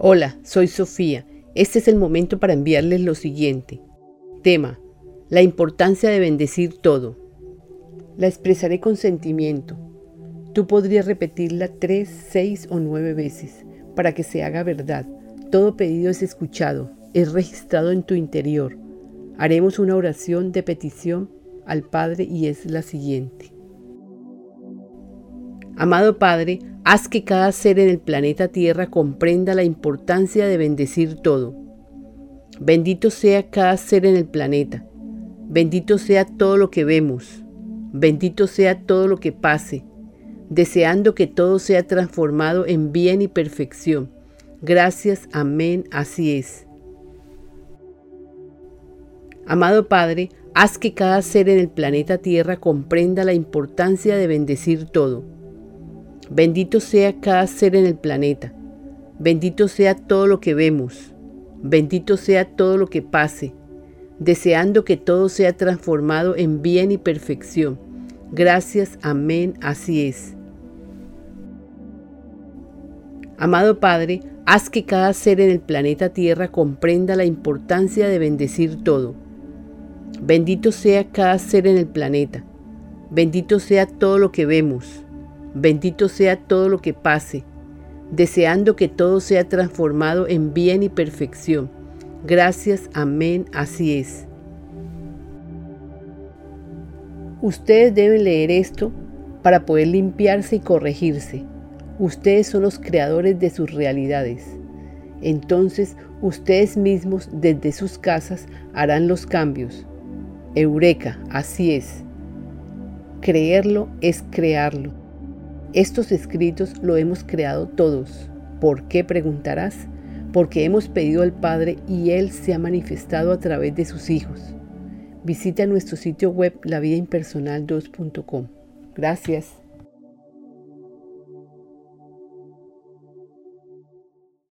Hola, soy Sofía. Este es el momento para enviarles lo siguiente. Tema. La importancia de bendecir todo. La expresaré con sentimiento. Tú podrías repetirla tres, seis o nueve veces para que se haga verdad. Todo pedido es escuchado, es registrado en tu interior. Haremos una oración de petición al Padre y es la siguiente. Amado Padre, haz que cada ser en el planeta Tierra comprenda la importancia de bendecir todo. Bendito sea cada ser en el planeta. Bendito sea todo lo que vemos. Bendito sea todo lo que pase, deseando que todo sea transformado en bien y perfección. Gracias, amén, así es. Amado Padre, haz que cada ser en el planeta Tierra comprenda la importancia de bendecir todo Bendito sea cada ser en el planeta. Bendito sea todo lo que vemos. Bendito sea todo lo que pase, deseando que todo sea transformado en bien y perfección. Gracias, amén, así es. Amado Padre, haz que cada ser en el planeta Tierra comprenda la importancia de bendecir todo. Bendito sea cada ser en el planeta. Bendito sea todo lo que vemos. Bendito sea todo lo que pase, deseando que todo sea transformado en bien y perfección. Gracias, amén, así es. Ustedes deben leer esto para poder limpiarse y corregirse. Ustedes son los creadores de sus realidades. Entonces ustedes mismos desde sus casas harán los cambios. Eureka, así es. Creerlo es crearlo. Estos escritos lo hemos creado todos. ¿Por qué preguntarás? Porque hemos pedido al Padre y Él se ha manifestado a través de sus hijos. Visita nuestro sitio web lavidaimpersonal2.com. Gracias.